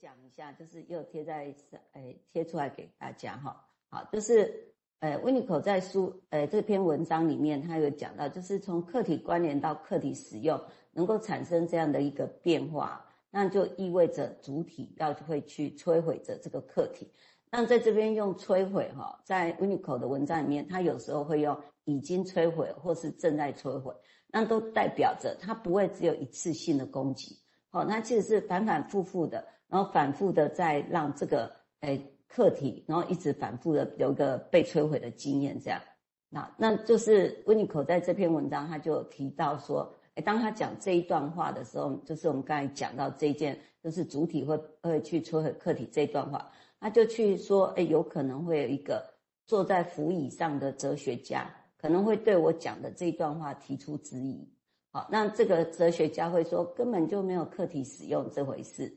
讲一下，就是又贴在诶贴出来给大家哈。好，就是呃温尼口在书呃这篇文章里面，他有讲到，就是从客体关联到客体使用，能够产生这样的一个变化，那就意味着主体要会去摧毁着这个客体。那在这边用摧毁哈，在温尼口的文章里面，他有时候会用已经摧毁或是正在摧毁，那都代表着它不会只有一次性的攻击。好，那其实是反反复复的。然后反复的再让这个诶客体，然后一直反复的有一个被摧毁的经验，这样，那那就是温尼口在这篇文章他就提到说，诶当他讲这一段话的时候，就是我们刚才讲到这一件，就是主体会会去摧毁客体这一段话，他就去说，诶有可能会有一个坐在扶椅上的哲学家，可能会对我讲的这段话提出质疑。好，那这个哲学家会说，根本就没有客体使用这回事。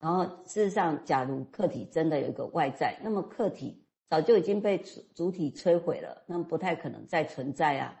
然后，事实上，假如客体真的有一个外在，那么客体早就已经被主主体摧毁了，那么不太可能再存在啊。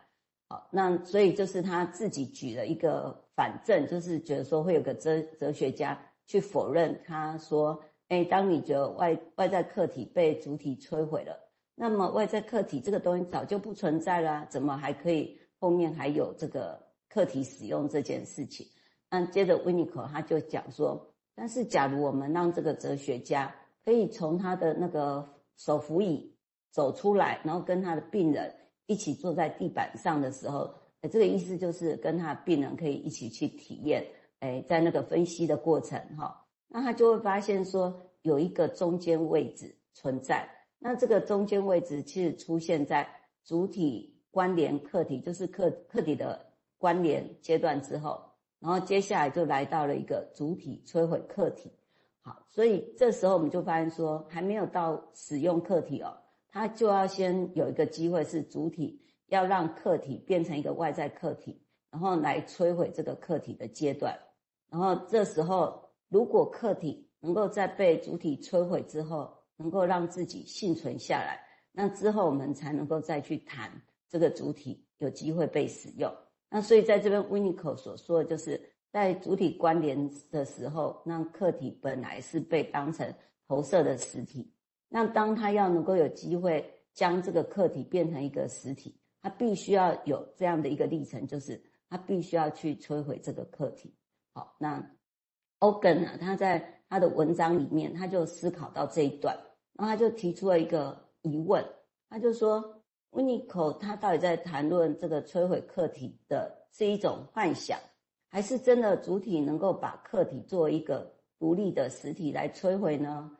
好，那所以就是他自己举了一个反证，就是觉得说会有个哲哲学家去否认，他说：哎，当你觉得外外在客体被主体摧毁了，那么外在客体这个东西早就不存在了，怎么还可以后面还有这个客体使用这件事情？那接着温尼口他就讲说。但是，假如我们让这个哲学家可以从他的那个手扶椅走出来，然后跟他的病人一起坐在地板上的时候，哎，这个意思就是跟他病人可以一起去体验，哎，在那个分析的过程，哈，那他就会发现说有一个中间位置存在。那这个中间位置其实出现在主体关联客体，就是客客体的关联阶段之后。然后接下来就来到了一个主体摧毁客体，好，所以这时候我们就发现说，还没有到使用客体哦，它就要先有一个机会是主体要让客体变成一个外在客体，然后来摧毁这个客体的阶段。然后这时候，如果客体能够在被主体摧毁之后，能够让自己幸存下来，那之后我们才能够再去谈这个主体有机会被使用。那所以在这边温尼口所说的，就是在主体关联的时候，那客体本来是被当成投射的实体。那当他要能够有机会将这个客体变成一个实体，他必须要有这样的一个历程，就是他必须要去摧毁这个客体。好，那 Ogen 呢，他在他的文章里面，他就思考到这一段，然后他就提出了一个疑问，他就说。温尼口他到底在谈论这个摧毁客体的是一种幻想，还是真的主体能够把客体作为一个独立的实体来摧毁呢？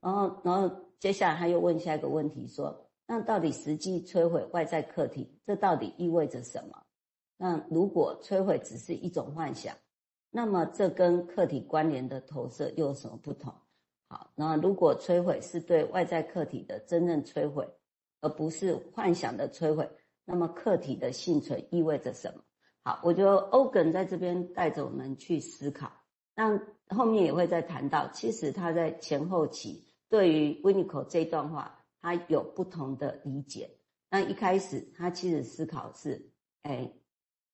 然后，然后接下来他又问下一个问题说：那到底实际摧毁外在客体，这到底意味着什么？那如果摧毁只是一种幻想，那么这跟客体关联的投射又有什么不同？好，那如果摧毁是对外在客体的真正摧毁，而不是幻想的摧毁，那么客体的幸存意味着什么？好，我觉得欧根在这边带着我们去思考，那后面也会再谈到，其实他在前后期对于温尼口这段话，他有不同的理解。那一开始他其实思考是，哎，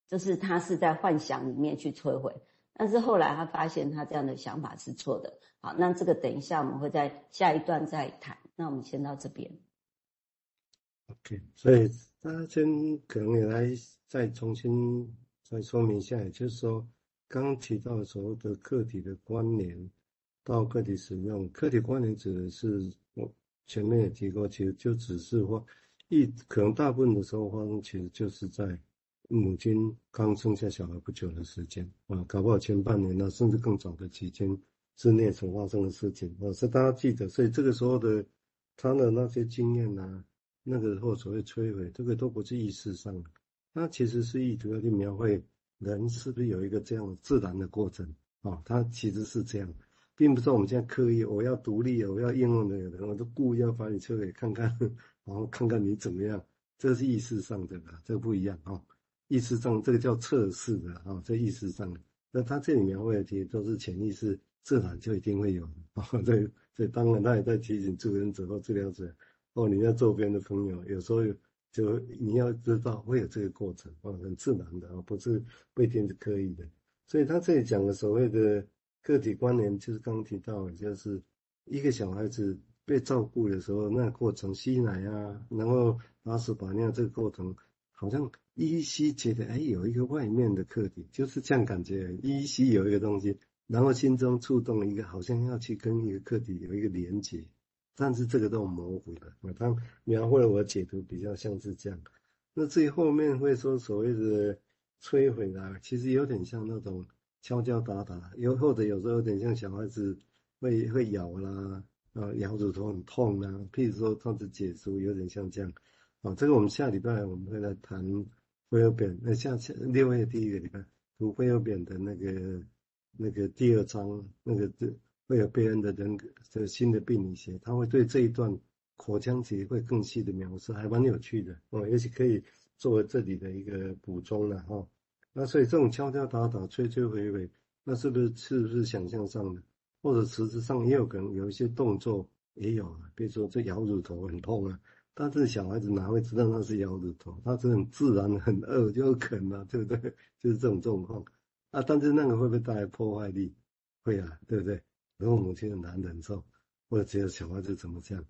就是他是在幻想里面去摧毁，但是后来他发现他这样的想法是错的。好，那这个等一下我们会在下一段再谈。那我们先到这边。OK，所以大家先可能也来再重新再说明一下，也就是说，刚提到所谓的客体的关联到个体使用，客体关联指的是我前面也提过，其实就只是说一可能大部分的时候发生，其实就是在母亲刚生下小孩不久的时间啊，搞不好前半年呢，甚至更早的期间之内所发生的事情啊，是大家记得，所以这个时候的他的那些经验呢、啊。那个或所谓摧毁，这个都不是意识上的，它其实是意图要去描绘人是不是有一个这样自然的过程啊？它其实是这样，并不是我们现在刻意我要独立，我要应用的人，我都故意要把你摧毁看看，然后看看你怎么样，这是意识上的啦，这个不一样啊。意识上这个叫测试的啊，这意识上的，那它这里描绘的其实都是潜意识自然就一定会有的啊。这这当然他也在提醒助人者或治疗者。哦，你要周边的朋友，有时候就你要知道会有这个过程，哦，很自然的，哦不是不一定是刻意的。所以他这里讲的所谓的个体关联就是刚刚提到，就是一个小孩子被照顾的时候，那过程吸奶啊，然后拉屎把尿这个过程，好像依稀觉得哎，有一个外面的客体，就是这样感觉，依稀有一个东西，然后心中触动一个，好像要去跟一个客体有一个连接，但是这个都模糊的。我他描绘了我解读比较像是这样。那至于后面会说所谓的摧毁啊，其实有点像那种敲敲打打，又或者有时候有点像小孩子会会咬啦，啊咬乳头很痛啊，譬如说这样子解说有点像这样。啊，这个我们下礼拜我们会来谈辉尔扁，那下下六月第一个礼拜读辉尔扁的那个那个第二章，那个这辉尔贝恩的人格的新的病理学，他会对这一段。口腔期会更细的描述，还蛮有趣的哦，也许可以作为这里的一个补充了哈。那所以这种敲敲打打、吹吹回回，那是不是是不是想象上的，或者实质上也有可能有一些动作也有啊？比如说这咬乳头很痛啊，但是小孩子哪会知道那是咬乳头？他是很自然很饿就啃啊，对不对？就是这种状况啊。但是那个会不会带来破坏力？会啊，对不对？然后母亲很难忍受，或者只有小孩子怎么这样？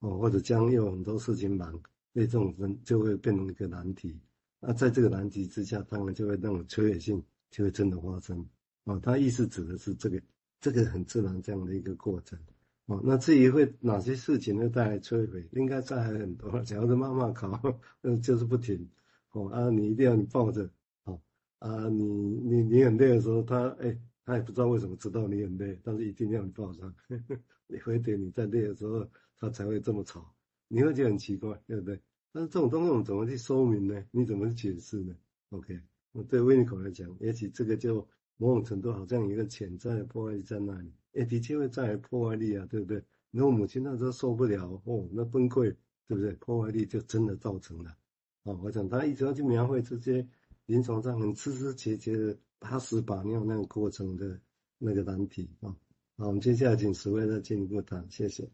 哦，或者将有很多事情忙，所以这种人就会变成一个难题。那在这个难题之下，当然就会那种摧毁性就会真的发生。哦，他意思指的是这个，这个很自然这样的一个过程。哦，那至于会哪些事情会带来摧毁，应该在还很多。假如是妈妈考，嗯，就是不停。哦啊，你一定要你抱着。哦啊，你你你很累的时候，他哎，他也不知道为什么知道你很累，但是一定要你抱上。你回点你在累的时候。他才会这么吵，你会觉得很奇怪，对不对？但是这种东西我们怎么去说明呢？你怎么去解释呢？OK，我对维尼口来讲，也许这个就某种程度好像一个潜在的破坏力在那里，也的确会带来破坏力啊，对不对？如果母亲那时候受不了哦，那崩溃，对不对？破坏力就真的造成了。哦，我想他一直要去描绘这些临床上很枝枝节节的把屎把尿那个过程的那个难题啊。好，我们接下来请十位再进一步谈，谢谢。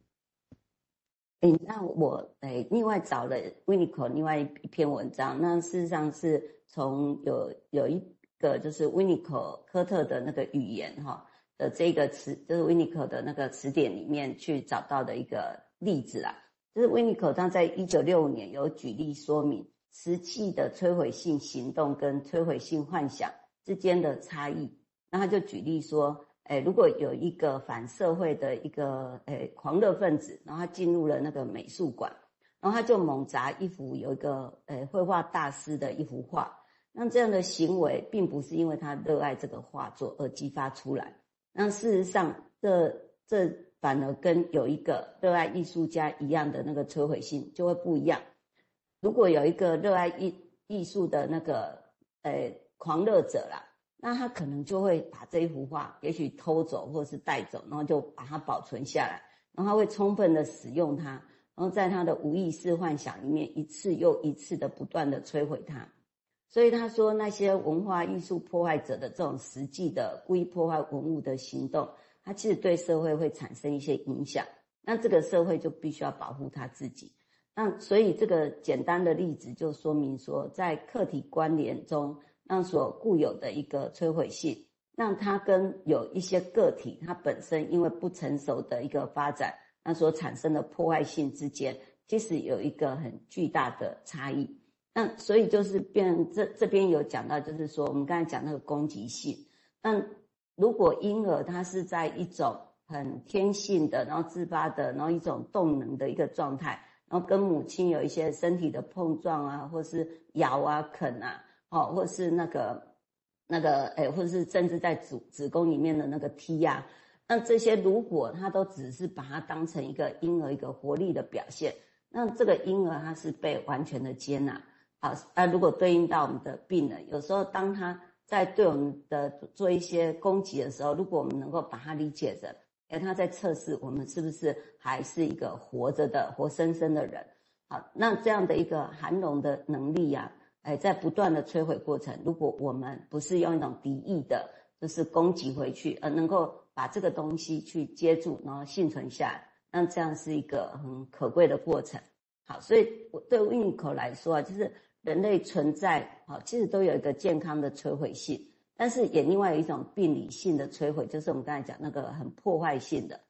哎，那我哎，另外找了 Winnicott 另外一篇文章，那事实上是从有有一个就是 Winnicott 科特的那个语言哈的这个词，就是 Winnicott 的那个词典里面去找到的一个例子啦。就是 Winnicott 他在一九六五年有举例说明瓷器的摧毁性行动跟摧毁性幻想之间的差异，那他就举例说。哎，如果有一个反社会的一个哎狂热分子，然后他进入了那个美术馆，然后他就猛砸一幅有一个哎绘画大师的一幅画，那这样的行为并不是因为他热爱这个画作而激发出来，那事实上这这反而跟有一个热爱艺术家一样的那个摧毁性就会不一样。如果有一个热爱艺艺术的那个哎狂热者啦。那他可能就会把这一幅画，也许偷走或者是带走，然后就把它保存下来，然后他会充分的使用它，然后在他的无意识幻想里面一次又一次的不断的摧毁它。所以他说，那些文化艺术破坏者的这种实际的故意破坏文物的行动，它其实对社会会产生一些影响。那这个社会就必须要保护他自己。那所以这个简单的例子就说明说，在客体关联中。让所固有的一个摧毁性，让它跟有一些个体，它本身因为不成熟的一个发展，那所产生的破坏性之间，其实有一个很巨大的差异。那所以就是变这这边有讲到，就是说我们刚才讲那个攻击性。那如果婴儿他是在一种很天性的，然后自发的，然后一种动能的一个状态，然后跟母亲有一些身体的碰撞啊，或是咬啊、啃啊。哦，或是那个那个，诶，或者是甚至在子子宫里面的那个踢呀，那这些如果他都只是把它当成一个婴儿一个活力的表现，那这个婴儿他是被完全的接纳啊。那，如果对应到我们的病人，有时候当他在对我们的做一些攻击的时候，如果我们能够把他理解着，诶，他在测试我们是不是还是一个活着的活生生的人。好，那这样的一个涵容的能力呀。哎，在不断的摧毁过程，如果我们不是用一种敌意的，就是攻击回去，而能够把这个东西去接住，然后幸存下来，那这样是一个很可贵的过程。好，所以我对 w i n c o 来说啊，就是人类存在，好，其实都有一个健康的摧毁性。但是也另外有一种病理性的摧毁，就是我们刚才讲那个很破坏性的。